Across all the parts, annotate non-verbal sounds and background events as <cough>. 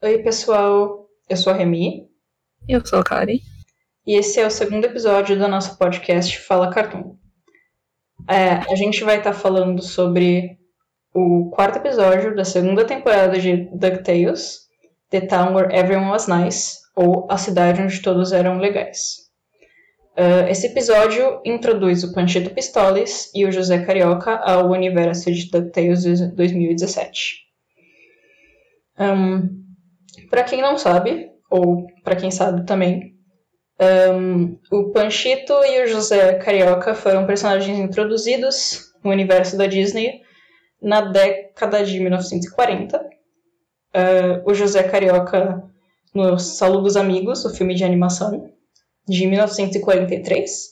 Oi, pessoal. Eu sou a Remy. Eu sou a Kari. E esse é o segundo episódio do nosso podcast Fala Cartoon. É, a gente vai estar tá falando sobre o quarto episódio da segunda temporada de DuckTales, The Town Where Everyone Was Nice, ou A Cidade Onde Todos Eram Legais. Uh, esse episódio introduz o Panchito Pistoles e o José Carioca ao universo de DuckTales de 2017. Um, para quem não sabe, ou para quem sabe também, um, o Panchito e o José Carioca foram personagens introduzidos no universo da Disney na década de 1940. Uh, o José Carioca no Saludo dos Amigos, o filme de animação, de 1943.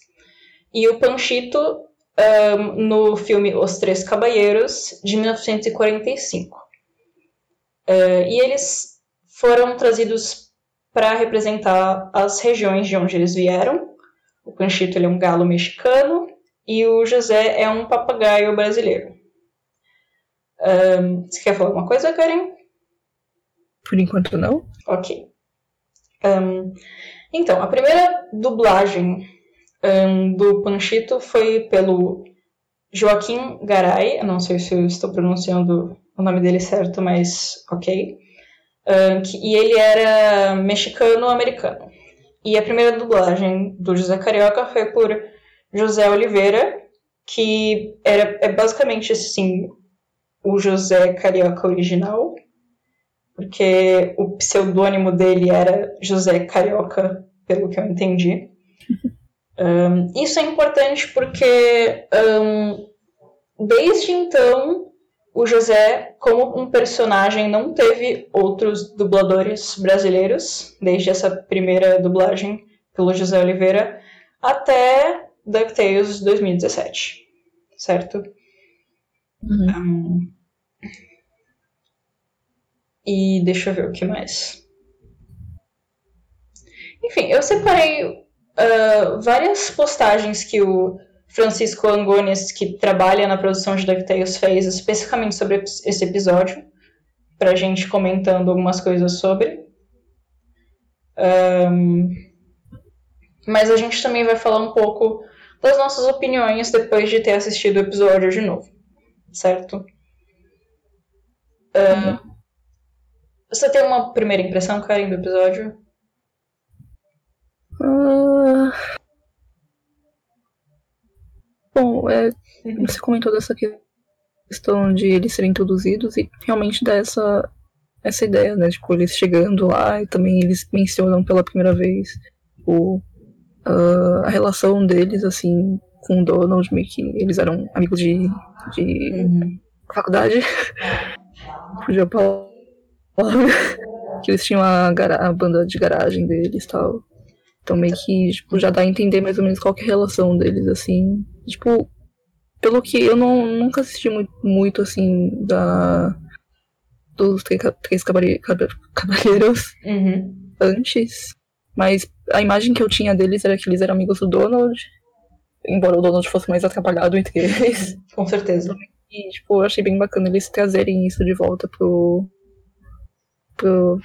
E o Panchito um, no filme Os Três Caballeiros, de 1945. Uh, e eles foram trazidos para representar as regiões de onde eles vieram. O Panchito é um galo mexicano e o José é um papagaio brasileiro. Um, você quer falar alguma coisa, Karen? Por enquanto não. Ok. Um, então, a primeira dublagem um, do Panchito foi pelo Joaquim Garay. Eu não sei se eu estou pronunciando o nome dele certo, mas ok. Um, que, e ele era mexicano-americano. E a primeira dublagem do José Carioca foi por José Oliveira, que era, é basicamente assim, o José Carioca original, porque o pseudônimo dele era José Carioca, pelo que eu entendi. <laughs> Um, isso é importante porque um, desde então o José, como um personagem, não teve outros dubladores brasileiros, desde essa primeira dublagem pelo José Oliveira, até DuckTales 2017, certo? Uhum. Um, e deixa eu ver o que mais. Enfim, eu separei uh, várias postagens que o Francisco Angones, que trabalha na produção de DuckTales, fez especificamente sobre esse episódio, pra gente comentando algumas coisas sobre. Um, mas a gente também vai falar um pouco das nossas opiniões depois de ter assistido o episódio de novo, certo? uhum. Você tem uma primeira impressão, Karen, do episódio? Uh... Bom, é, você comentou dessa questão de eles serem introduzidos e realmente dá essa, essa ideia, né? Tipo, eles chegando lá e também eles mencionam pela primeira vez o, uh, a relação deles, assim, com o Donald, meio que eles eram amigos de, de uhum. faculdade. <laughs> Fugiu a palavra. que eles tinham a, a, banda de garagem deles e tal. Então meio que, tipo, já dá a entender mais ou menos qual é a relação deles, assim. Tipo, pelo que eu não, nunca assisti muito, muito assim, da... Dos Três, Cabalheiros uhum. antes. Mas a imagem que eu tinha deles era que eles eram amigos do Donald. Embora o Donald fosse mais atrapalhado entre eles. <laughs> Com certeza. E, tipo, eu achei bem bacana eles trazerem isso de volta pro, pro,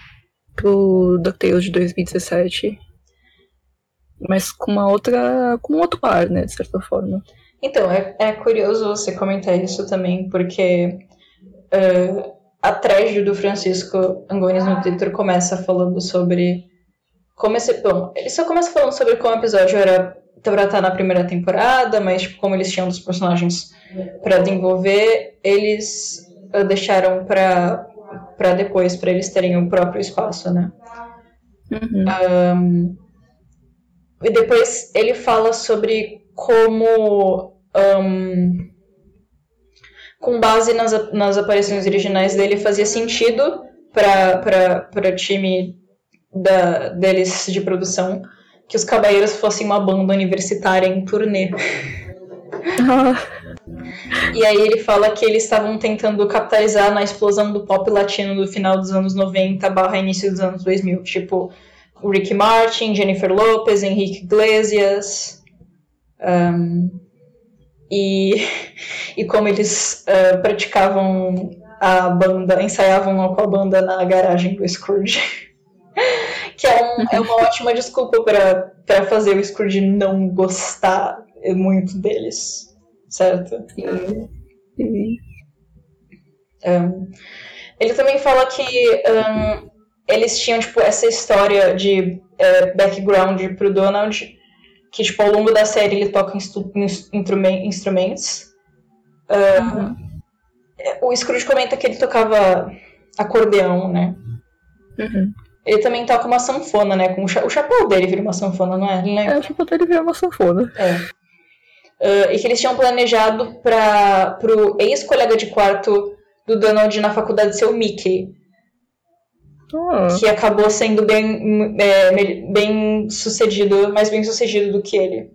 pro DuckTales de 2017. Mas com uma outra. com um outro ar, né, de certa forma. Então, é, é curioso você comentar isso também, porque uh, a thread do Francisco Angones no Twitter começa falando sobre como esse. Bom, ele só começa falando sobre como o episódio era pra estar na primeira temporada, mas tipo, como eles tinham dos personagens para desenvolver, eles uh, deixaram para para depois, para eles terem o próprio espaço, né? Uhum. Um, e depois ele fala sobre como, um, com base nas, nas aparições originais dele, fazia sentido para o time da, deles de produção que os Caballeiros fossem uma banda universitária em turnê. <laughs> E aí ele fala que eles estavam tentando capitalizar na explosão do pop latino do final dos anos 90 barra início dos anos 2000. Tipo, Ricky Martin, Jennifer Lopez, Henrique Iglesias. Um, e, <laughs> e como eles uh, praticavam a banda, ensaiavam com a banda na garagem do Scrooge. <laughs> que é, um, é, uma <laughs> ótima desculpa para fazer o Scrooge não gostar muito deles, certo? Sim. Sim. Um, ele também fala que um, eles tinham tipo essa história de uh, background pro Donald, que tipo ao longo da série ele toca instrumentos. Uh, uhum. O Scrooge comenta que ele tocava acordeão, né? Uhum. Ele também toca uma sanfona, né? Com o, cha o chapéu dele vira uma sanfona, não é? É, o chapéu dele vira uma sanfona. É. Uh, e que eles tinham planejado para pro ex-colega de quarto do Donald na faculdade ser o Mickey. Oh. Que acabou sendo bem, é, bem sucedido, mais bem sucedido do que ele.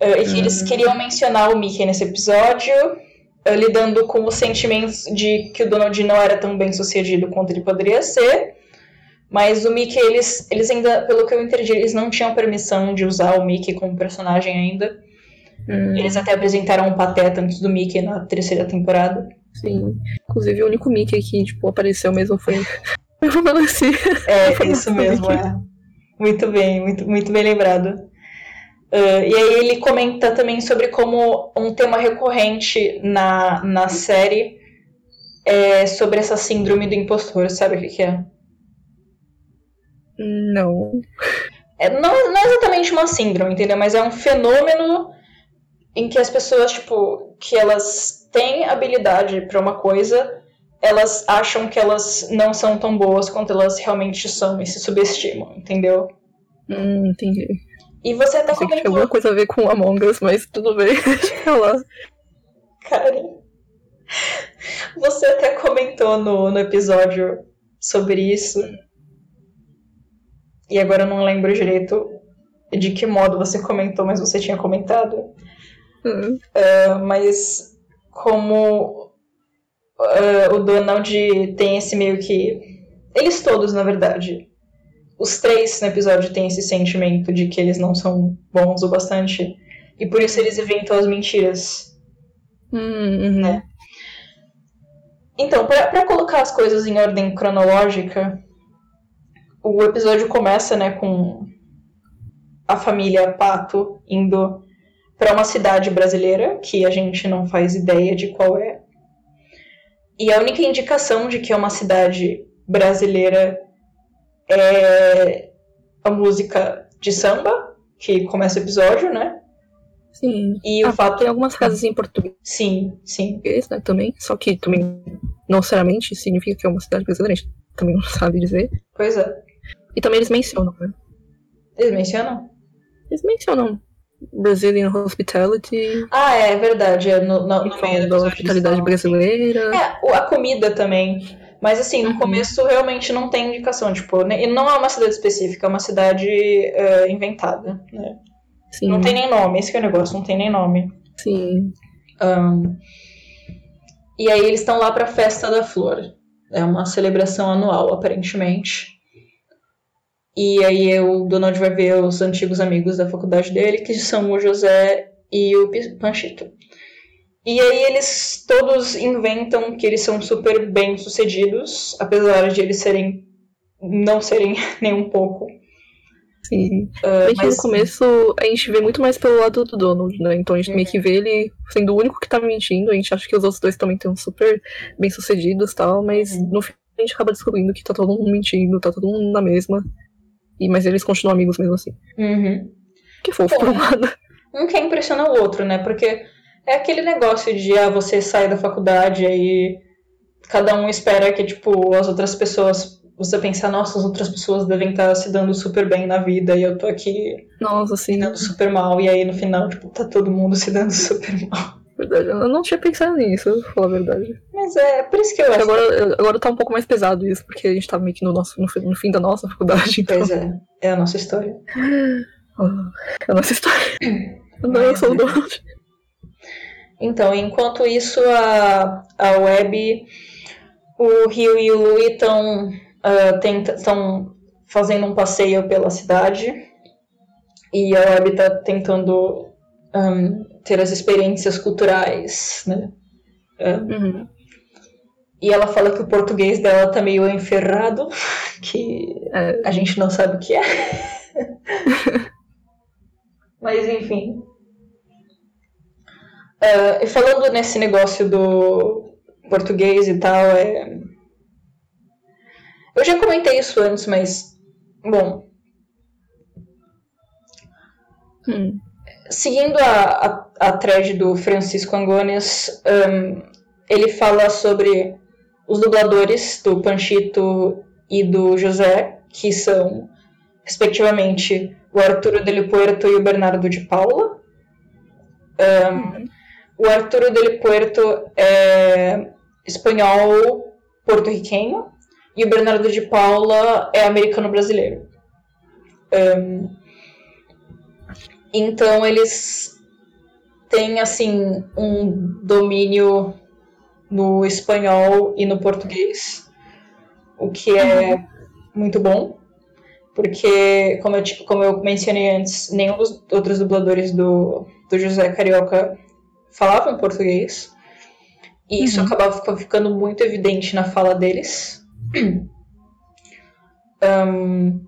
Uh, e que eles uhum. queriam mencionar o Mickey nesse episódio, uh, lidando com os sentimentos de que o Donald não era tão bem sucedido quanto ele poderia ser. Mas o Mickey, eles, eles ainda, pelo que eu entendi, eles não tinham permissão de usar o Mickey como personagem ainda. Hum. Eles até apresentaram um Pateta antes do Mickey na terceira temporada. Sim. Inclusive, o único Mickey que, tipo, apareceu mesmo foi o Balanci. É, <laughs> isso mesmo, é. Muito bem, muito, muito bem lembrado. Uh, e aí ele comenta também sobre como um tema recorrente na, na série é sobre essa síndrome do impostor, sabe o que, que é? Não. É, não. Não é exatamente uma síndrome, entendeu? Mas é um fenômeno em que as pessoas, tipo, que elas têm habilidade para uma coisa, elas acham que elas não são tão boas quanto elas realmente são e se subestimam, entendeu? Hum, entendi. E você até comentou... Tem alguma coisa a ver com Among Us, mas tudo bem, deixa lá. Cara, você até comentou no, no episódio sobre isso e agora eu não lembro direito de que modo você comentou, mas você tinha comentado. Uhum. Uh, mas como uh, o Donald tem esse meio que. Eles todos, na verdade. Os três no episódio têm esse sentimento de que eles não são bons o bastante. E por isso eles inventam as mentiras. Uhum. Né? Então, para colocar as coisas em ordem cronológica, o episódio começa, né, com a família Pato indo para uma cidade brasileira que a gente não faz ideia de qual é. E a única indicação de que é uma cidade brasileira é a música de samba, que começa o episódio, né? Sim. E ah, o fato. Tem algumas casas em português. <laughs> Sim, sim. Né, também. Só que também, não necessariamente, significa que é uma cidade brasileira. A gente também não <laughs> sabe dizer. Pois é. E também eles mencionam, né? Eles mencionam? Eles mencionam Brazilian Hospitality. Ah, é, verdade. É no, no, no meio da hospitalidade brasileira. É, a comida também. Mas assim, no uhum. começo realmente não tem indicação, tipo, e não é uma cidade específica, é uma cidade uh, inventada, né? Sim. Não tem nem nome, esse é o negócio, não tem nem nome. Sim. Um, e aí eles estão lá pra Festa da Flor. É uma celebração anual, aparentemente. E aí o Donald vai ver os antigos amigos da faculdade dele, que são o José e o Panchito. E aí eles todos inventam que eles são super bem sucedidos, apesar de eles serem não serem <laughs> nem um pouco. Sim. Uh, mas... no começo a gente vê muito mais pelo lado do Donald, né? Então a gente uhum. meio que vê ele sendo o único que tá mentindo. A gente acha que os outros dois também estão super bem sucedidos tal, mas uhum. no fim a gente acaba descobrindo que tá todo mundo mentindo, tá todo mundo na mesma. E, mas eles continuam amigos mesmo assim. Uhum. Que fofo Pô, por um lado. Um quer impressionar o outro, né? Porque é aquele negócio de ah, você sai da faculdade e cada um espera que, tipo, as outras pessoas. Você pensa, nossa, as outras pessoas devem estar se dando super bem na vida e eu tô aqui nossa, sim. se dando super mal. E aí no final, tipo, tá todo mundo se dando <laughs> super mal. Verdade, eu não tinha pensado nisso, pra falar a verdade. Mas é, por isso que eu acho. Agora, agora tá um pouco mais pesado isso, porque a gente tá meio que no, nosso, no, no fim da nossa faculdade. Então... Pois é, é a nossa história. é a nossa história. <coughs> não, eu sou o Donald. Então, enquanto isso, a, a Web, o Rio e o Louie estão uh, fazendo um passeio pela cidade. E a Web tá tentando um, ter as experiências culturais, né? É. Uhum. e ela fala que o português dela tá meio enferrado, <laughs> que É, a gente não sabe o que é. <laughs> Mas enfim. Ah, e falando nesse negócio do português e tal, é... eu já comentei isso antes, mas bom, hum, seguindo a, a, a thread do Francisco Angones, ahn, ele fala sobre os dubladores do Panchito e do José, que são, respectivamente, o Arturo Deli Puerto e o Bernardo de Paula. Ahn, o Arturo Deli Puerto é espanhol porto-riquenho e o Bernardo de Paula é americano-brasileiro. Ahn, então eles têm assim um domínio no espanhol e no português, o que é muito bom, porque como eu, ti- como eu mencionei antes, nenhum dos outros dubladores do, do José Carioca falavam português. E isso Uhum. acabava fica- ficando muito evidente na fala deles. <clears throat> Ahn,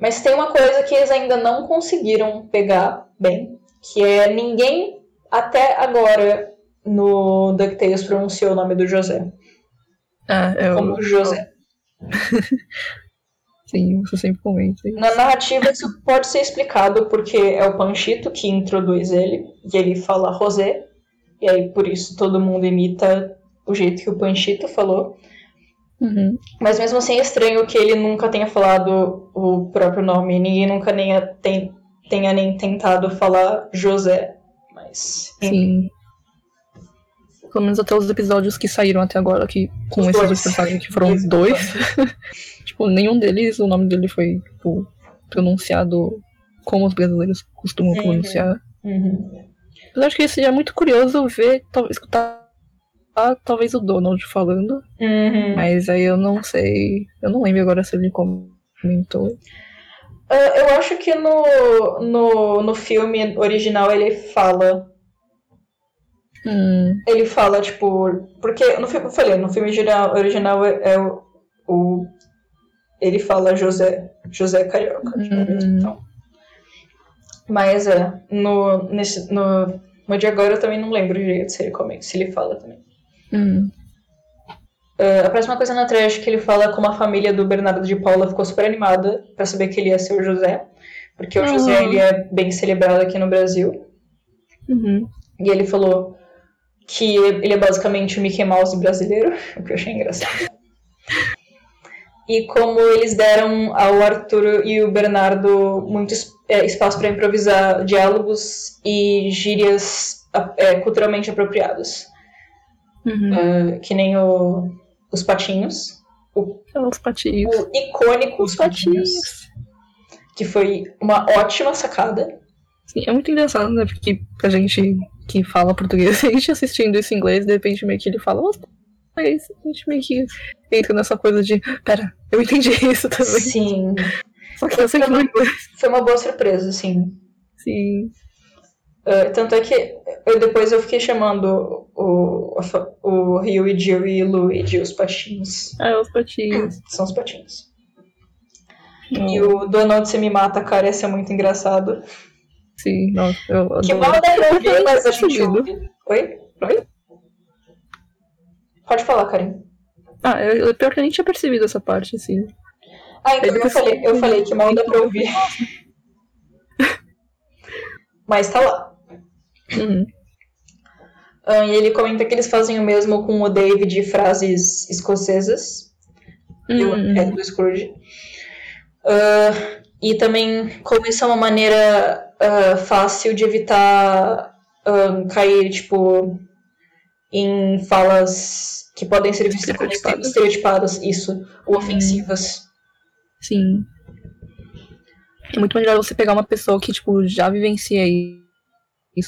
mas tem uma coisa que eles ainda não conseguiram pegar bem, que é ninguém até agora no DuckTales pronunciou o nome do José é, eu, como José. <laughs> sim, você sempre comenta isso. Na narrativa isso pode ser explicado porque é o Panchito que introduz ele e ele fala José e aí por isso todo mundo imita o jeito que o Panchito falou. Uhum. Mas mesmo assim é estranho que ele nunca tenha falado o próprio nome, ninguém nunca nem tem- tenha nem tentado falar José. Mas Sim. Pelo menos até os episódios que saíram até agora, que com Os esses dois. personagens que foram Exato. dois. <laughs> tipo, nenhum deles, o nome dele foi tipo, pronunciado como os brasileiros costumam Uhum. pronunciar. Uhum. Mas acho que seria muito curioso ver, escutar ah, talvez o Donald falando, Uhum. mas aí eu não sei. Eu não lembro agora se ele comentou. Ah, eu acho que no, no, no filme original ele fala. Hum, Ele fala, tipo. Porque no filme, eu falei, no filme original, é, é o, o- Ele fala José. José Carioca. mesmo, então. Mas é. No, nesse, no, no de agora eu também não lembro direito se ele, come, se ele fala também. Hum, Ah, a próxima coisa na trash que ele fala como a família do Bernardo de Paula ficou super animada pra saber que ele ia ser o José. Porque o. José ele é bem celebrado aqui no Brasil. uhum. E ele falou que ele é basicamente o Mickey Mouse brasileiro, <laughs> o que eu achei engraçado. E como eles deram ao Arthur e o Bernardo muito é, espaço para improvisar diálogos e gírias é, culturalmente apropriados. Uhum. Ah, que nem o- os patinhos. É Os patinhos. O icônico Os Patinhos, que foi uma ótima sacada. Sim, é muito engraçado, né? Porque a gente que fala português, <laughs> a gente assistindo isso em inglês, de repente meio que ele fala, "Nossa, mas a gente meio que entra nessa coisa de, pera, eu entendi <laughs> isso também. Sim, Só que eu no inglês. foi uma boa surpresa, assim. Sim. Uh, tanto é que eu, depois eu fiquei chamando o, fa- o Rio e Jill e Lu de os patinhos. Ah, os patinhos. <clears throat> São os patinhos. E o Donald Se Me Mata, cara, esse é muito engraçado. Sim, nossa, eu Que adoro. mal dá pra ouvir, mas a gente ouve. Oi? Oi? Pode falar, Karen. Ah, eu, pior que eu nem tinha percebido essa parte, assim. Ah, então eu depois- falei, eu falei que mal dá pra ouvir. Mas tá lá. Uhum. Ah, e ele comenta que eles fazem o mesmo com o Dave de frases escocesas. Uhum. é do Scrooge. Ah, e também como isso é uma maneira ah, fácil de evitar cair, tipo, em falas que podem ser vistas como Estereotipadas. estereotipadas, isso, ou ofensivas. Sim. É muito melhor você pegar uma pessoa que, tipo, já vivencia isso,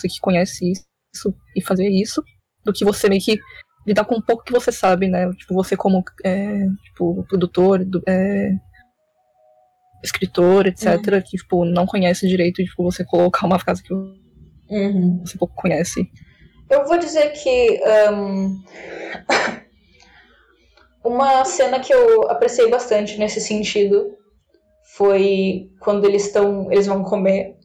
que conhece isso e fazer isso, do que você meio que lidar com um pouco que você sabe, né? Tipo, você como é, tipo, produtor, do- é, escritor, etc., que, tipo, não conhece direito, e, tipo, você colocar uma frase que Uhum. você pouco conhece. Eu vou dizer que ahn, <coughs> uma cena que eu apreciei bastante nesse sentido foi quando eles estão. Eles vão comer.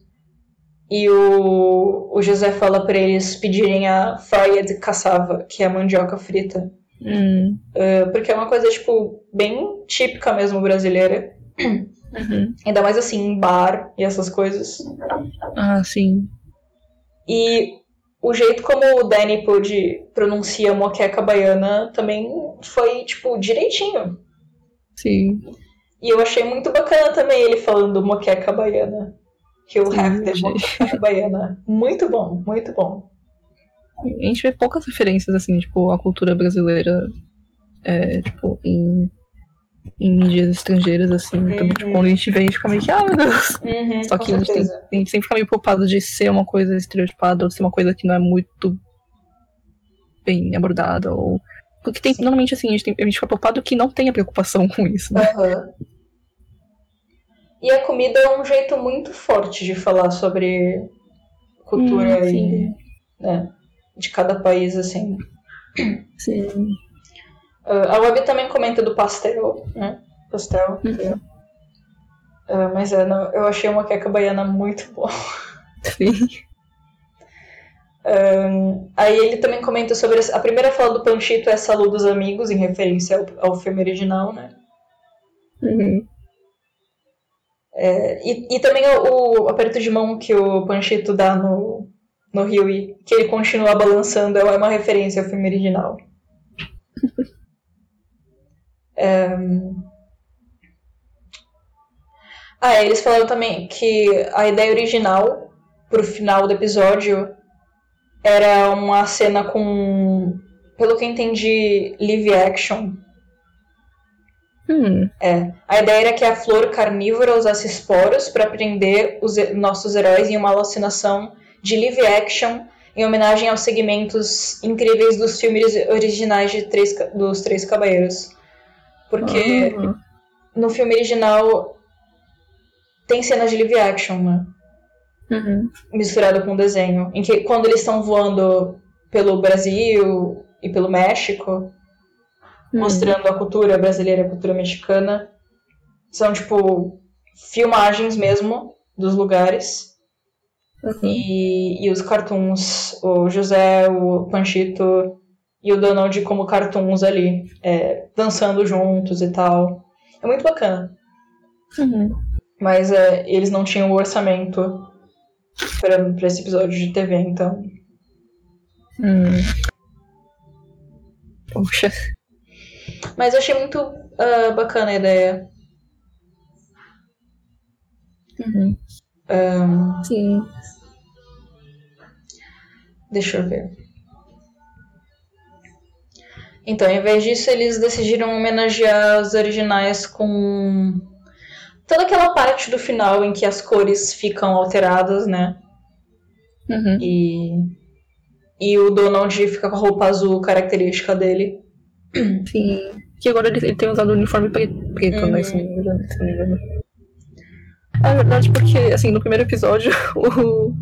E o, o José fala para eles pedirem a faia de caçava, que é a mandioca frita. Hum. Uh, porque é uma coisa, tipo, bem típica mesmo brasileira. Uhum. Ainda mais assim, em bar e essas coisas. Ah, sim. E o jeito como o Danny pôde pronuncia moqueca baiana também foi, tipo, direitinho. Sim. E eu achei muito bacana também ele falando moqueca baiana. Que o rap é achei. moqueca baiana. Muito bom, muito bom. A gente vê poucas referências, assim, tipo, à cultura brasileira, é, tipo, em, em mídias estrangeiras, assim. Então, Uhum. tipo, quando a gente vê, a gente fica meio que, ah, meu Deus. Uhum, Só que a gente, tem, a gente sempre fica meio preocupado de ser uma coisa estereotipada ou ser uma coisa que não é muito bem abordada. Ou... Porque tem, normalmente, assim, a gente, tem, a gente fica preocupado que não tenha preocupação <laughs> com isso, né? Aham. E a comida é um jeito muito forte de falar sobre cultura Hum, e, né, de cada país, assim. Sim. Ah, a Web também comenta do pastel, né? Pastel. Uhum. Ah, mas é, não, eu achei uma queca baiana muito boa. Sim. Ahn, aí ele também comenta sobre a primeira fala do Panchito é Saludo dos Amigos, em referência ao, ao filme original, né? Uhum. É, e, e também o, o aperto de mão que o Panchito dá no, no Huey, que ele continua balançando, é uma referência ao filme original. <laughs> É, Ah, eles falaram também que a ideia original pro final do episódio era uma cena com, pelo que entendi, live action. Hum. É. A ideia era que a flor carnívora usasse esporos para prender os nossos heróis em uma alucinação de live action em homenagem aos segmentos incríveis dos filmes originais de três, dos Três Cavaleiros. Porque Ah. no filme original tem cenas de live action, né? Uhum. misturado com desenho. Em que quando eles estão voando pelo Brasil e pelo México, Hum. mostrando a cultura brasileira e a cultura mexicana, são tipo filmagens mesmo dos lugares. Uhum. E, e os cartoons, o José, o Panchito e o Donald como cartoons ali, é, dançando juntos e tal. É muito bacana. Uhum. Mas é, eles não tinham o orçamento pra, pra esse episódio de TV, então. Hum. Poxa. Mas eu achei muito ah, bacana a ideia. Uhum. Ahn, Sim. deixa eu ver. Então, em vez disso, eles decidiram homenagear os originais com toda aquela parte do final em que as cores ficam alteradas, né? Uhum. E, e o Donald fica com a roupa azul característica dele. <clears throat> Sim. Que agora ele, ele tem usado o uniforme preto, Uhum. né? Se não me engano. É verdade, porque, assim, no primeiro episódio, <laughs> o.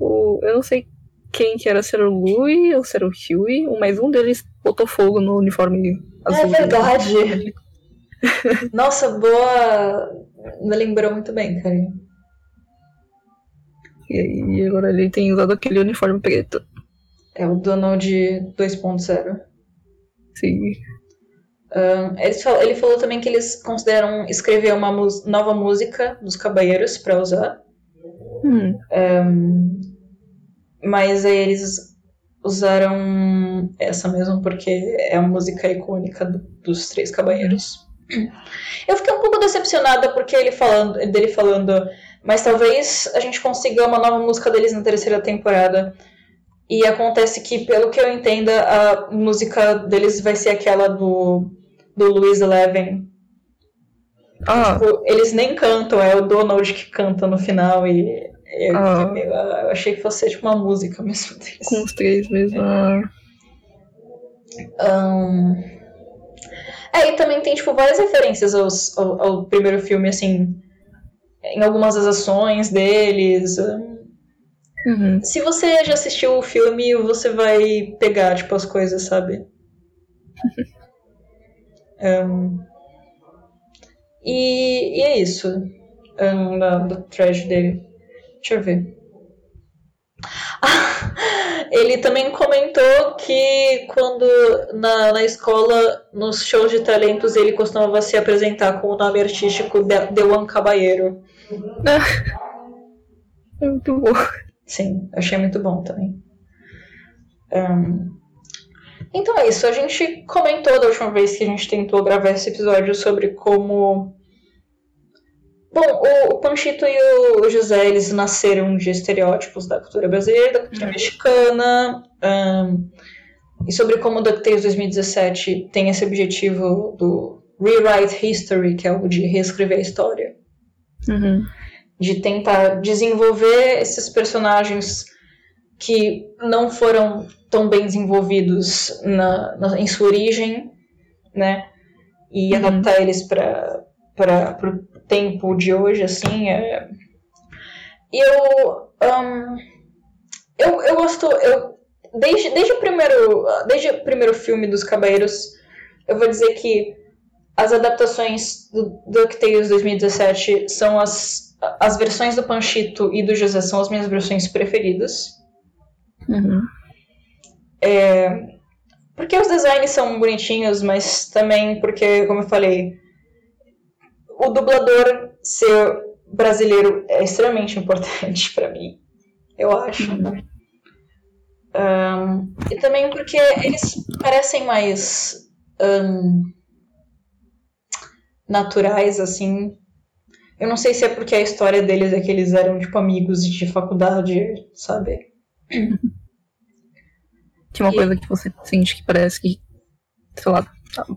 o eu não sei quem que era, se era o Louie ou se era o Huey, mas um deles botou fogo no uniforme azul. É dele. verdade. <laughs> Nossa, boa. Me lembrou muito bem, cara. E aí agora ele tem usado aquele uniforme preto. É o Donald 2.0. Sim. Ahn, eles fal- ele falou também que eles consideram escrever uma nova música dos Caballeiros pra usar, Hum. mas aí eles usaram essa mesmo porque é a música icônica do- dos Três Caballeiros. Eu fiquei um pouco decepcionada porque ele falando, dele falando, mas talvez a gente consiga uma nova música deles na terceira temporada. E acontece que, pelo que eu entenda, a música deles vai ser aquela do, do Louis Eleven, Ah, Tipo, eles nem cantam, é o Donald que canta no final e eu, Ah. eu achei que fosse tipo uma música mesmo deles. com os três mesmo. Ah. Ahn, É, e também tem tipo várias referências aos- ao, ao primeiro filme, assim, em algumas das ações deles. Uhum. Se você já assistiu o filme, você vai pegar tipo as coisas, sabe? <laughs> Um, e, e, é isso um, da, do trash dele. Deixa eu ver. Ah, <laughs> ele também comentou que quando na, na escola, nos shows de talentos, ele costumava se apresentar com o nome artístico de, de Juan Caballero. <laughs> Muito bom. Sim, achei muito bom também. Um, então é isso. A gente comentou da última vez que a gente tentou gravar esse episódio sobre como. Bom, o, Panchito e o José eles nasceram de estereótipos da cultura brasileira, da cultura uhum. mexicana, um, e sobre como o DuckTales 2017 tem esse objetivo do rewrite history, que é o de reescrever a história. Uhum. De tentar desenvolver esses personagens que não foram tão bem desenvolvidos na, na em sua origem, né? E uhum. adaptar eles para para o tempo de hoje, assim, é... eu, um, eu eu gosto, eu desde, desde o primeiro desde o primeiro filme dos Cabeiros, eu vou dizer que as adaptações do DuckTales 2017 são as as versões do Panchito e do José são as minhas versões preferidas. Uhum. É, porque os designs são bonitinhos, mas também porque, como eu falei, o dublador ser brasileiro é extremamente importante <laughs> para mim, eu acho. Uhum. Um, e também porque eles parecem mais um, naturais, assim. Eu não sei se é porque a história deles é que eles eram, tipo, amigos de faculdade, sabe? <clears throat> Que é uma e... coisa que você sente que parece que, sei lá,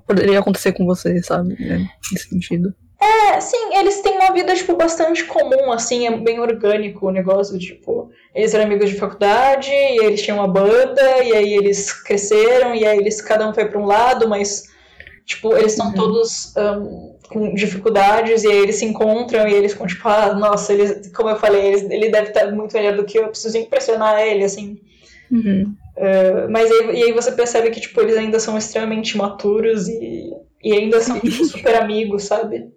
poderia acontecer com você, sabe? Né? Nesse sentido. É, sim, eles têm uma vida, tipo, bastante comum, assim, é bem orgânico o negócio, tipo, eles eram amigos de faculdade, e eles tinham uma banda, e aí eles cresceram, e aí eles, cada um foi para um lado, mas, tipo, eles são uhum. todos um, com dificuldades, e aí eles se encontram, e eles ficam, tipo, ah, nossa, eles, como eu falei, eles, ele deve estar muito melhor do que eu, eu preciso impressionar ele, assim. Uhum. Uh, mas aí, e aí você percebe que, tipo, eles ainda são extremamente maturos e, e ainda são, tipo, super <laughs> amigos, sabe?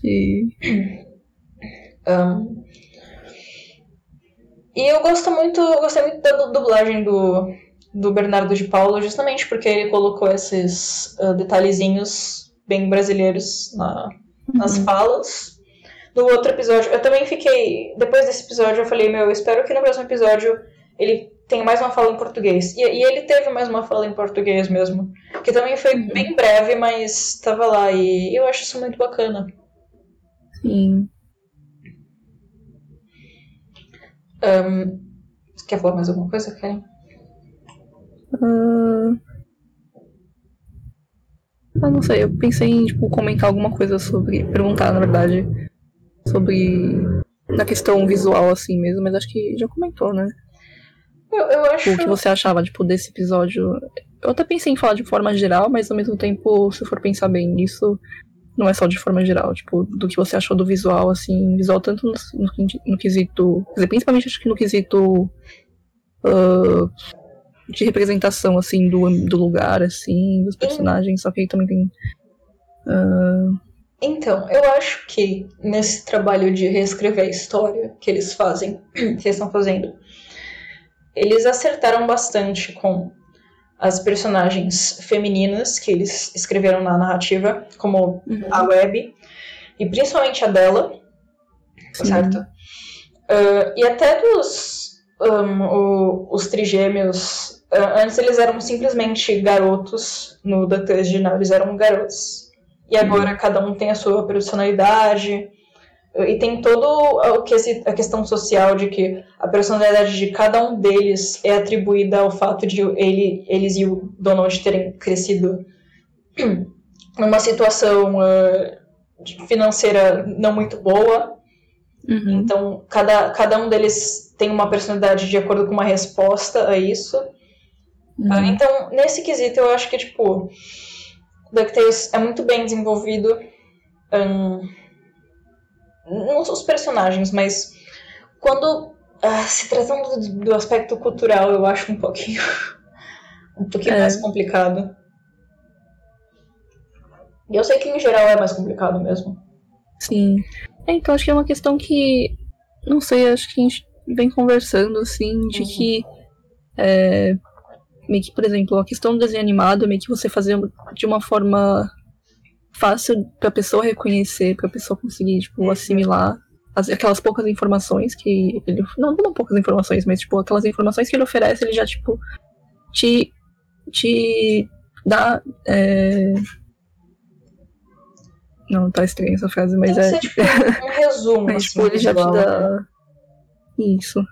Sim. Um, e eu gosto muito, eu gostei muito da dublagem do, do Bernardo de Paula, justamente porque ele colocou esses uh, detalhezinhos bem brasileiros na, nas uhum. falas. No outro episódio, eu também fiquei. Depois desse episódio, eu falei, meu, eu espero que no próximo episódio ele tem mais uma fala em português. E, e, ele teve mais uma fala em português mesmo. Que também foi uhum. bem breve, mas estava lá. E eu acho isso muito bacana. Sim. Um, quer falar mais alguma coisa, Karen? Uh... Ah, não sei, eu pensei em tipo, comentar alguma coisa sobre. Perguntar, na verdade, sobre. Na questão visual, assim mesmo, mas acho que já comentou, né? Eu, eu acho... O que você achava, tipo, desse episódio? Eu até pensei em falar de forma geral, mas ao mesmo tempo, se for pensar bem nisso, não é só de forma geral, tipo, do que você achou do visual, assim, visual tanto no, no, no quesito, quer dizer, principalmente acho que no quesito uh, de representação, assim, do, do lugar, assim, dos personagens, só que aí também tem... Uh... Então, eu acho que nesse trabalho de reescrever a história que eles fazem, <clears throat> que eles estão fazendo, eles acertaram bastante com as personagens femininas que eles escreveram na narrativa, como uhum. a Web, e principalmente a dela, Sim. certo? Uh, e até dos um, o, os trigêmeos, antes eles eram simplesmente garotos no da original, eles eram garotos. E agora uhum. cada um tem a sua personalidade, e tem todo o que a questão social de que a personalidade de cada um deles é atribuída ao fato de ele, eles e o Donald terem crescido <clears throat> numa situação uh, financeira não muito boa. Uhum. Então, cada, cada um deles tem uma personalidade de acordo com uma resposta a isso. Uhum. Uh, então, nesse quesito, eu acho que, tipo, DuckTales é muito bem desenvolvido. Um, não os personagens, mas quando ah, se tratando do, do, aspecto cultural, eu acho um pouquinho <laughs> um pouquinho é. mais complicado. E eu sei que em geral é mais complicado mesmo. Sim. É, então acho que é uma questão que. Não sei, acho que a gente vem conversando, assim, de uhum. que. É, meio que, por exemplo, a questão do desenho animado, meio que você fazer de uma forma fácil pra pessoa reconhecer, pra pessoa conseguir, tipo, uhum. assimilar as, aquelas poucas informações que ele. Não, não poucas informações, mas, tipo, aquelas informações que ele oferece, ele já, tipo, te. te dá. É... Não, tá estranha essa frase, mas Tem é. Tipo, <laughs> um resumo. mas, tipo, assim, ele já te dá. Isso.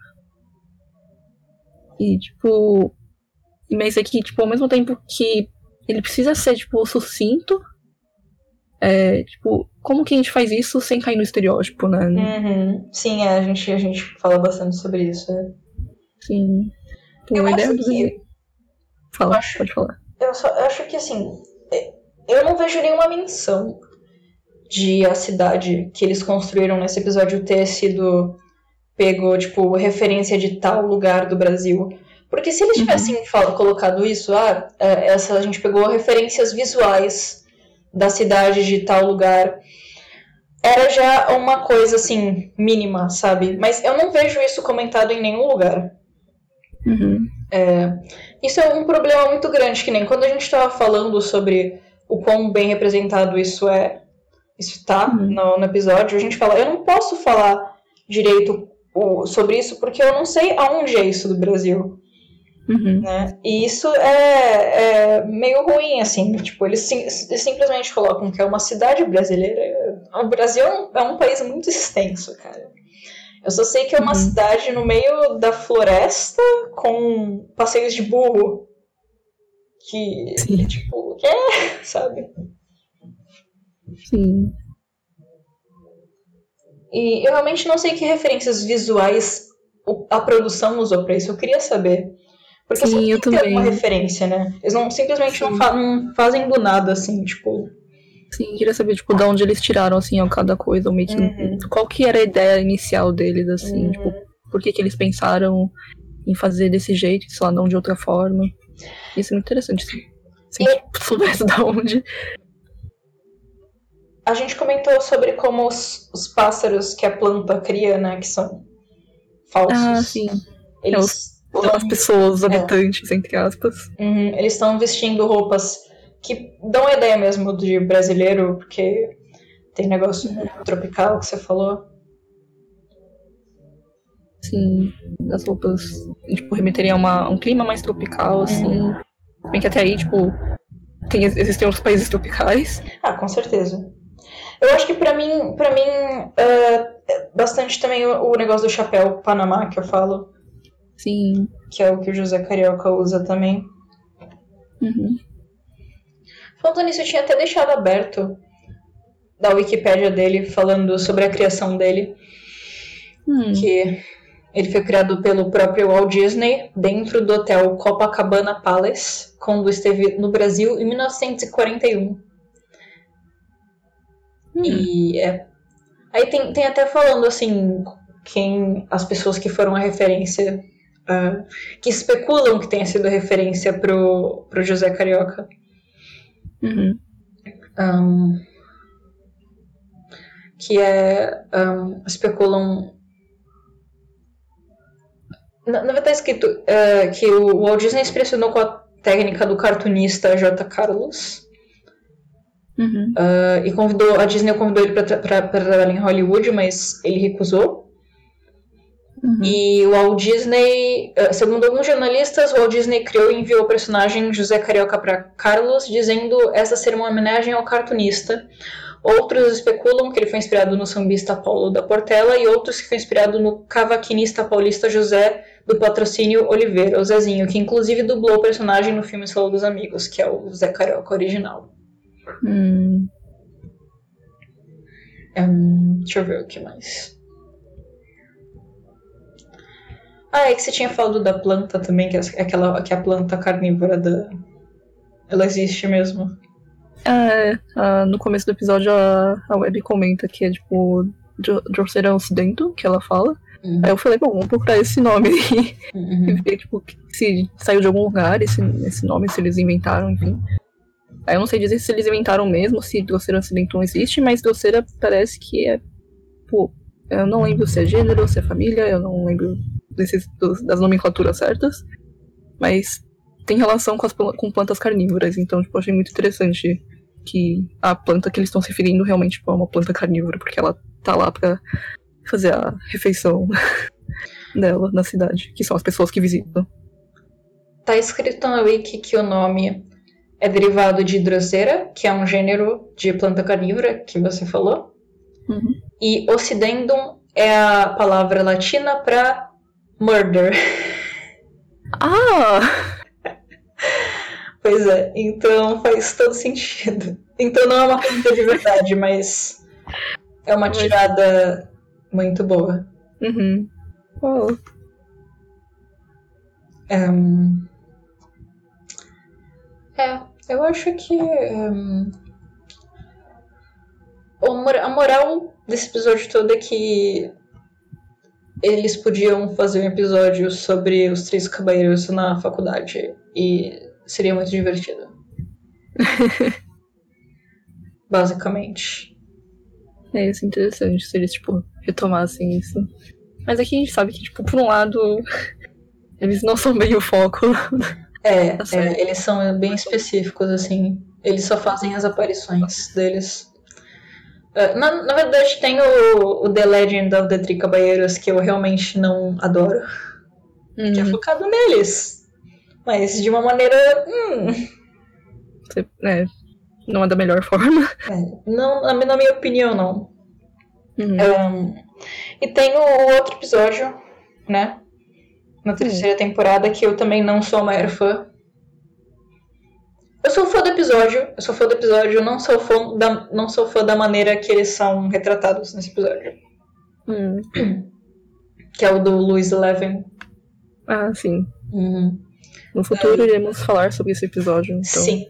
E, tipo. Mas é que, tipo, ao mesmo tempo que ele precisa ser, tipo, sucinto, é, tipo, como que a gente faz isso sem cair no estereótipo, né? Uhum. Sim, é, a, gente, a gente fala bastante sobre isso. É. Sim. Pô, eu a ideia do... que... Fala, acho, pode falar. Eu, só, eu acho que, assim, é, eu não vejo nenhuma menção de a cidade que eles construíram nesse episódio ter sido pego, tipo, referência de tal lugar do Brasil. Porque se eles uhum. tivessem uhum. colocado isso, ah, é, essa, a gente pegou referências visuais da cidade de tal lugar. Era já uma coisa assim, mínima, sabe? Mas eu não vejo isso comentado em nenhum lugar. Uhum. É, isso é um problema muito grande, que nem quando a gente estava falando sobre o quão bem representado isso é, isso tá uhum. no, no, episódio, a gente fala, eu não posso falar direito sobre isso porque eu não sei aonde é isso do Brasil. Uhum. Né? E isso é, é, meio ruim, assim. Tipo, eles, sim, eles, simplesmente colocam que é uma cidade brasileira. O Brasil é um, é um país muito extenso, cara. Eu só sei que é uma uhum. cidade no meio da floresta com passeios de burro. Que, Sim. tipo, que é, <laughs> sabe? Sim. E eu realmente não sei que referências visuais a produção usou pra isso. Eu queria saber. Porque Sim, eu também. uma referência, né? Eles não simplesmente não, fa não, fazem do nada, assim, tipo. Sim, queria saber, tipo, de onde eles tiraram, assim, cada coisa, ou meio que. Uhum. Qual que era a ideia inicial deles, assim, uhum. tipo, por que, que eles pensaram em fazer desse jeito, sei lá, não de outra forma. Isso é muito interessante, assim. Se e... <laughs> soubesse de onde. A gente comentou sobre como os, os pássaros que a planta cria, né, que são falsos. Ah, sim. Eles. As pessoas, os é. habitantes, é. entre aspas. Uhum, eles estão vestindo roupas que dão a ideia mesmo de brasileiro, porque tem negócio uhum. tropical que você falou. Sim, as roupas, tipo, remeteriam a uma, um clima mais tropical, assim. Uhum. Bem que até aí, tipo, tem, existem outros países tropicais. Ah, com certeza. Eu acho que para mim, para mim, uh, bastante também o, o negócio do chapéu Panamá que eu falo. Sim. Que é o que o José Carioca usa também. Uhum. Falando nisso, eu tinha até deixado aberto da Wikipédia dele, falando sobre a criação dele. Hum. Que ele foi criado pelo próprio Walt Disney dentro do hotel Copacabana Palace, quando esteve no Brasil em 1941. Hum. E é. Aí tem, tem até falando assim, quem as pessoas que foram a referência uh, que especulam que tenha sido referência pro, pro José Carioca. Uhum. Um, que é. Um, especulam. Na, na verdade, está escrito uh, que o Walt Disney expressionou com a técnica do cartunista J. Carlos. Uhum. Uh, e convidou a Disney convidou ele para trabalhar em Hollywood, mas ele recusou. Uhum. E o Walt Disney, eh, segundo alguns jornalistas, o Walt Disney criou e enviou o personagem José Carioca para Carlos, dizendo essa ser uma homenagem ao cartunista. Outros especulam que ele foi inspirado no sambista Paulo da Portela e outros que foi inspirado no cavaquinista paulista José do Patrocínio Oliveira, o Zezinho, que inclusive dublou o personagem no filme Solo dos Amigos, que é o Zé Carioca original. Hum. Um, deixa eu ver o que mais. Ah, é que você tinha falado da planta também, que é aquela que é a planta carnívora da. Ela existe mesmo. É, uh, no começo do episódio a, a Web comenta que é tipo Drosera Ocidento, que ela fala. Uhum. Aí eu falei, bom, vamos procurar esse nome aí. Uhum. <laughs> e ver, tipo, se saiu de algum lugar esse, esse nome, se eles inventaram, enfim. Aí eu não sei dizer se eles inventaram mesmo, se Drosera Ocidentum existe, mas Drosera parece que é. Pô, eu não lembro se é gênero, se é família, eu não lembro desses, das nomenclaturas certas. Mas tem relação com, as, com plantas carnívoras, então tipo, achei muito interessante que a planta que eles estão se referindo realmente tipo, é uma planta carnívora, porque ela tá lá pra fazer a refeição <laughs> dela na cidade, que são as pessoas que visitam. Tá escrito na wiki que o nome é derivado de Drosera, que é um gênero de planta carnívora que você falou. Uhum. E Occidendum é a palavra latina para murder. Ah! <laughs> Pois é, então faz todo sentido. Então não é uma planta de verdade, mas é uma tirada muito boa. Uhum. Oh. Um, é, eu acho que um, a moral desse episódio todo é que eles podiam fazer um episódio sobre os três cabalheiros na faculdade e seria muito divertido. <laughs> Basicamente. É isso, interessante se eles, tipo, retomassem isso. Mas aqui a gente sabe que, tipo, por um lado, <laughs> eles não são bem o foco. É, <laughs> tá é, eles são bem específicos, assim. Eles só fazem as aparições deles. Uh, na, na, verdade, tem o, o, The Legend of the Three Caballeros que eu realmente não adoro. Uhum. Que é focado neles. Mas de uma maneira. Hum. É, não é da melhor forma. É, não, na minha opinião, não. Uhum. Um, e tem o outro episódio, né? Na terceira uhum. temporada, que eu também não sou a maior fã. Eu sou fã do episódio, eu sou fã do episódio, não sou fã da, não sou fã da maneira que eles são retratados nesse episódio. Hum. Que é o do Luiz Eleven. Ah, sim. Uhum. No futuro é... iremos falar sobre esse episódio, então. Sim,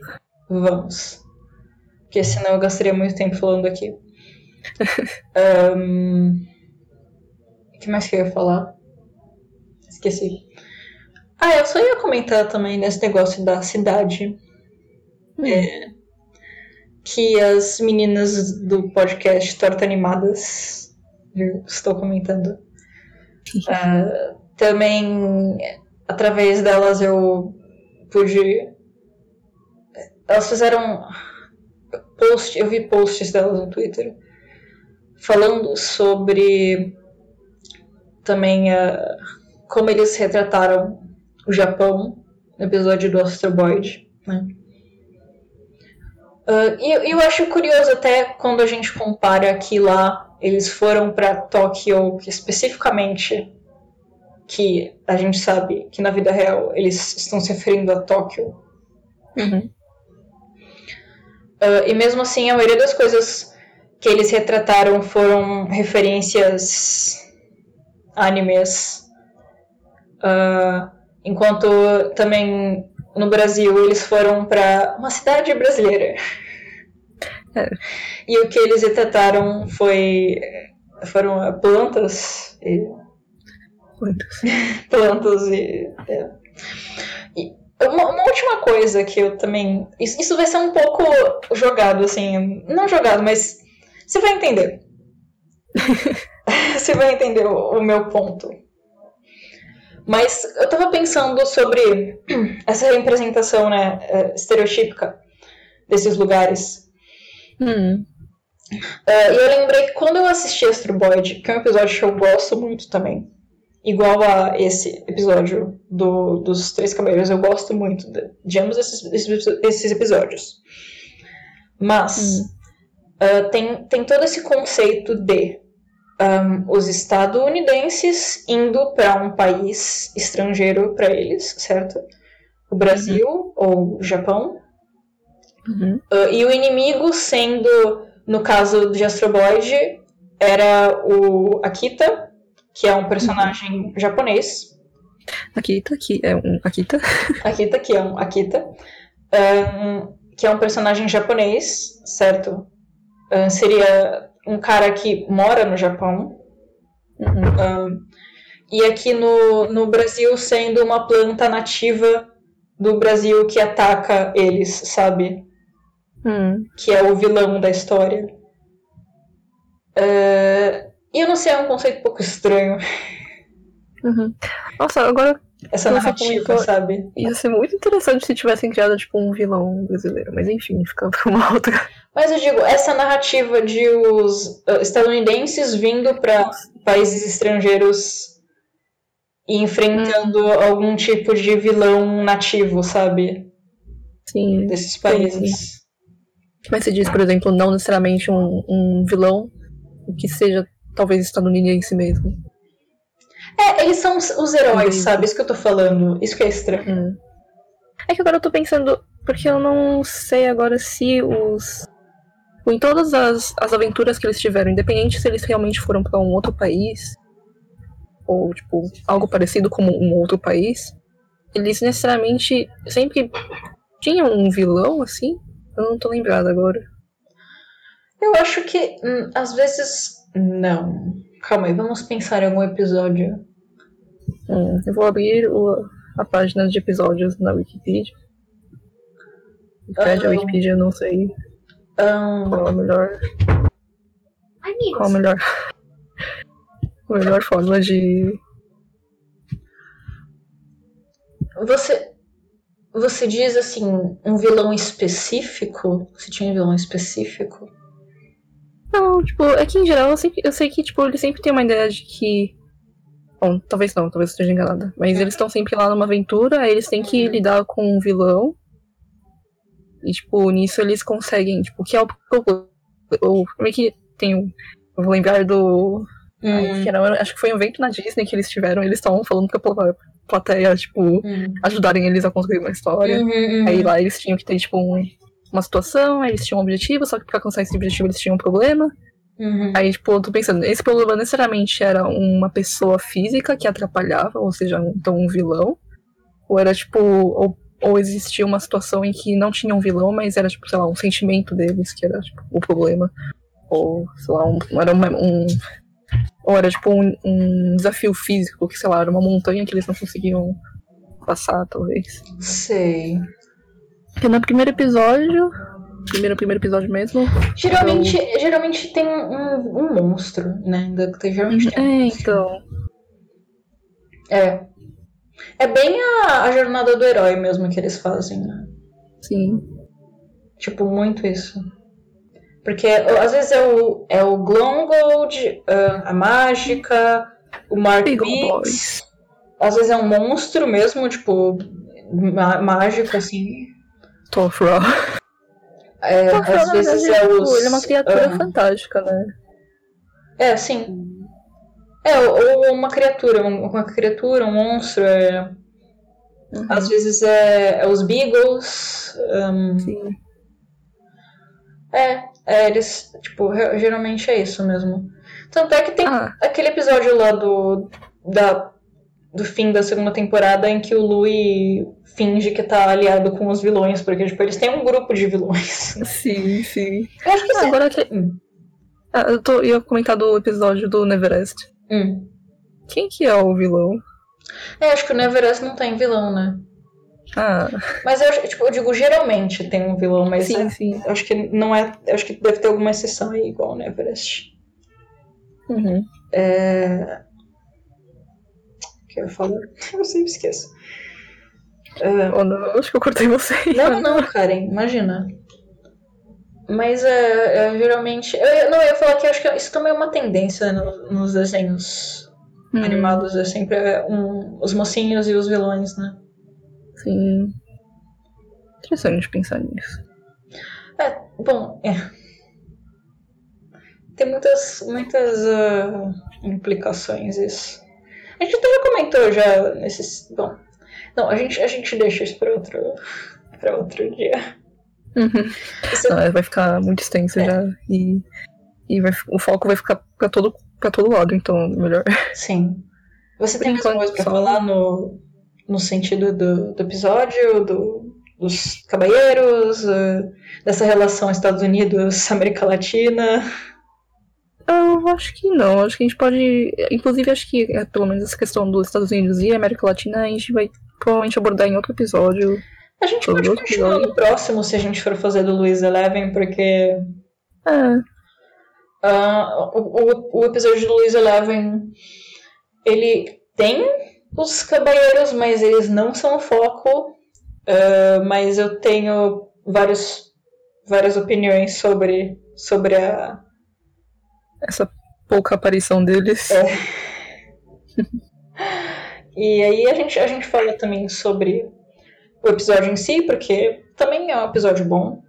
vamos. Porque senão eu gastaria muito tempo falando aqui. <laughs> um... O que mais que eu ia falar? Esqueci. Ah, eu só ia comentar também nesse negócio da cidade. É, que as meninas do podcast Torta Animadas, eu estou comentando, uh, também, através delas, eu pude. Elas fizeram post, eu vi posts delas no Twitter falando sobre também uh, como eles retrataram o Japão no episódio do Astro né? Uh, e eu acho curioso até quando a gente compara que lá eles foram para Tóquio especificamente, que a gente sabe que na vida real eles estão se referindo a Tóquio. Uhum. Uh, e mesmo assim, a maioria das coisas que eles retrataram foram referências animes. Uh, enquanto também no Brasil eles foram para uma cidade brasileira. É. E o que eles retrataram foi foram plantas e plantas, <laughs> plantas e, é. e uma, uma, última coisa que eu também isso, isso vai ser um pouco jogado assim, não jogado, mas você vai entender. <laughs> <laughs> você vai entender o, o meu ponto. Mas eu tava pensando sobre essa representação né, é, estereotípica desses lugares. Hum. Uh, e eu lembrei que quando eu assisti Astro Boy, que é um episódio que eu gosto muito também, igual a esse episódio do, dos Três Cabelos, eu gosto muito de, de ambos esses, esses, esses episódios. Mas hum. uh, tem, tem todo esse conceito de um, os estadunidenses indo para um país estrangeiro para eles, certo? O Brasil uhum. ou o Japão. Uhum. Uh, e o inimigo sendo, no caso de Astroboid, era o Akita, que é um personagem uhum. japonês. Akita, que é um Akita. <laughs> Akita, que é um Akita. Um, que é um personagem japonês, certo? Uh, seria um cara que mora no Japão. Uhum. Um, e aqui no, no Brasil sendo uma planta nativa do Brasil que ataca eles, sabe? Hum. que é o vilão da história. É, E eu não sei, é um conceito um pouco estranho, <laughs> Uhum. Nossa, agora essa narrativa, comentou- sabe? ia ser muito interessante se tivessem criado, tipo, um vilão brasileiro. Mas enfim, fica pra uma outra. Mas eu digo, essa narrativa de os uh, estadunidenses vindo para países estrangeiros e enfrentando algum tipo de vilão nativo, sabe? Sim. Desses países. Mas se diz, por exemplo, não necessariamente um, um vilão que seja talvez estadunidense mesmo. É, eles são os, heróis, Entendi. sabe? Isso que eu tô falando. Isso que é estranho. Hum. É que agora eu tô pensando, porque eu não sei agora se os. Em todas as, as aventuras que eles tiveram, independente se eles realmente foram pra um outro país, ou tipo, algo parecido como um outro país, eles necessariamente sempre tinham um vilão, assim? Eu não tô lembrada agora. Eu acho que hum, às vezes. Não. Calma aí, vamos pensar em algum episódio. Hum, eu vou abrir o- a página de episódios na Wikipedia. Wikipedia, Ah. Wikipedia, eu não sei Ahn, qual a melhor Qual a melhor. <laughs> A melhor forma de. você. Você diz assim, um vilão específico? Você tinha um vilão específico? Não, tipo, é que em geral eu, sempre, eu sei que, tipo, eles sempre têm uma ideia de que. Bom, talvez não, talvez eu esteja enganada. Mas eles estão sempre lá numa aventura, aí eles têm que lidar com um vilão. E, tipo, nisso eles conseguem, tipo, o que é o. o como é que tem um. Eu vou lembrar do. Ai, que era- acho que foi um evento na Disney que eles tiveram, eles estavam falando com a pla- plateia, tipo, Hum. ajudarem eles a construir uma história. Uhum, uhum. Aí lá eles tinham que ter, tipo, um- uma situação, aí eles tinham um objetivo, só que pra alcançar esse objetivo eles tinham um problema. Uhum. Aí, tipo, eu tô pensando, esse problema necessariamente era uma pessoa física que atrapalhava, ou seja, então um vilão. Ou era, tipo, ou, ou existia uma situação em que não tinha um vilão, mas era, tipo, sei lá, um sentimento deles que era, tipo, o problema. Ou, sei lá, um, era uma- um. Ou era, tipo, um, um desafio físico, que, sei lá, era uma montanha que eles não conseguiam passar, talvez. Sei. Porque no primeiro episódio. Primeiro, primeiro episódio mesmo. Geralmente, geralmente tem um, um monstro, né? Geralmente tem um É, então. É. É bem a, a jornada do herói mesmo que eles fazem, né? Sim. Tipo, muito isso. Porque às vezes é o, é o Glongold, ah, a Mágica, o Mark Biggs. Às vezes é um monstro mesmo, tipo, má- mágico, assim. Tofra. É, Tofra, às na vezes é tipo, os. ele é uma criatura ah, fantástica, né? É, sim. É, ou uma criatura, um- uma criatura, um monstro. É, Uhum, às vezes é, é os Beagles. ahn, Sim. é, é, eles, tipo, geralmente é isso mesmo. Tanto é que tem Ah, aquele episódio lá do, da, do fim da segunda temporada em que o Louis finge que tá aliado com os vilões, porque, tipo, eles têm um grupo de vilões. <laughs> sim, sim. Eu acho que Ah, sim. agora que. Hum. Ah, eu tô, ia comentar do episódio do Neverest. Hum. Quem que é o vilão? É, acho que o Neverest não tem vilão, né? Ah, Mas eu, tipo, eu digo, geralmente tem um vilão, mas sim, é- sim. eu acho que não é. eu Acho que deve ter alguma exceção aí, igual o Neverest. Uhum. É... Que eu ia falar? Eu sempre esqueço. É, Oh, não, acho que eu cortei você. Não, não, Karen, imagina. Mas é, é, geralmente. Eu, eu- não, eu ia falar que acho que isso também é uma tendência no- nos desenhos Hum, animados. É sempre é, um, os mocinhos e os vilões, né? Sim. Interessante pensar nisso. É, bom, é. Tem muitas, muitas ah, implicações isso. A gente até já comentou já nesses. Bom. Não, a gente, a gente deixa isso para outro, pra outro dia. Uhum. Você- Não, vai ficar muito extenso É. já. E, e vai, o foco vai ficar pra todo, pra todo lado, então melhor. Sim. Você tem enquanto, coisa pra só- falar no, no sentido do, do episódio, do, dos cabalheiros, eh, dessa relação Estados Unidos-América Latina? Eu acho que não. Acho que a gente pode. Inclusive, acho que é, pelo menos essa questão dos Estados Unidos e América Latina a gente vai provavelmente abordar em outro episódio. A gente pode continuar no próximo se a gente for fazer do Luiz Eleven, porque. É. Uh, o, o, episódio do Luiz Eleven. Ele tem os cabalheiros, mas eles não são o foco. Uh, mas eu tenho vários, várias opiniões sobre, sobre a. Essa pouca aparição deles. É. e aí a gente, a gente fala também sobre o episódio em si, porque também é um episódio bom.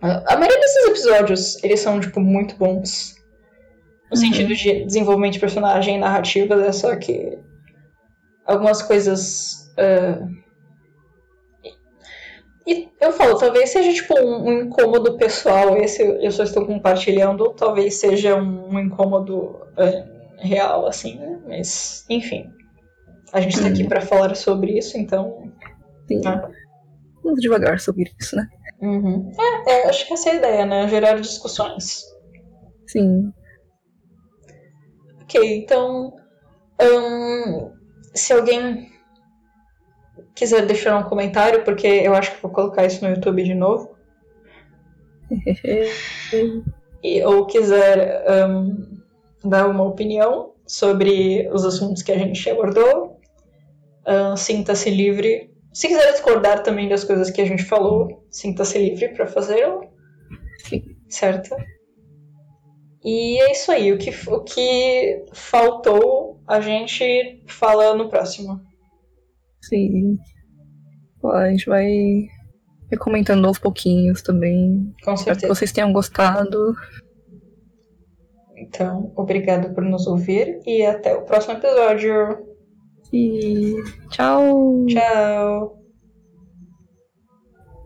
A maioria desses episódios, eles são, tipo, muito bons. No uhum. sentido de desenvolvimento de personagem e narrativa, é só que algumas coisas. Uh... E eu falo, talvez seja tipo um, um, incômodo pessoal, esse eu só estou compartilhando, talvez seja um, um incômodo uh, real, assim, né? mas enfim. A gente está aqui uhum. para falar sobre isso, então Sim. Ah. Vamos devagar sobre isso, né? Uhum. É, é, acho que essa é a ideia, né? Gerar discussões. Sim. Ok, então. Um, se alguém quiser deixar um comentário, porque eu acho que vou colocar isso no YouTube de novo. <laughs> e, ou quiser um, dar uma opinião sobre os assuntos que a gente abordou, um, sinta-se livre se quiser discordar também das coisas que a gente falou, sinta-se livre para fazê-lo. Certo? E é isso aí. O que, o que faltou, a gente fala no próximo. Sim. A gente vai comentando aos pouquinhos também. Com certeza. Espero que vocês tenham gostado. Então, obrigado por nos ouvir e até o próximo episódio. E tchau. Tchau.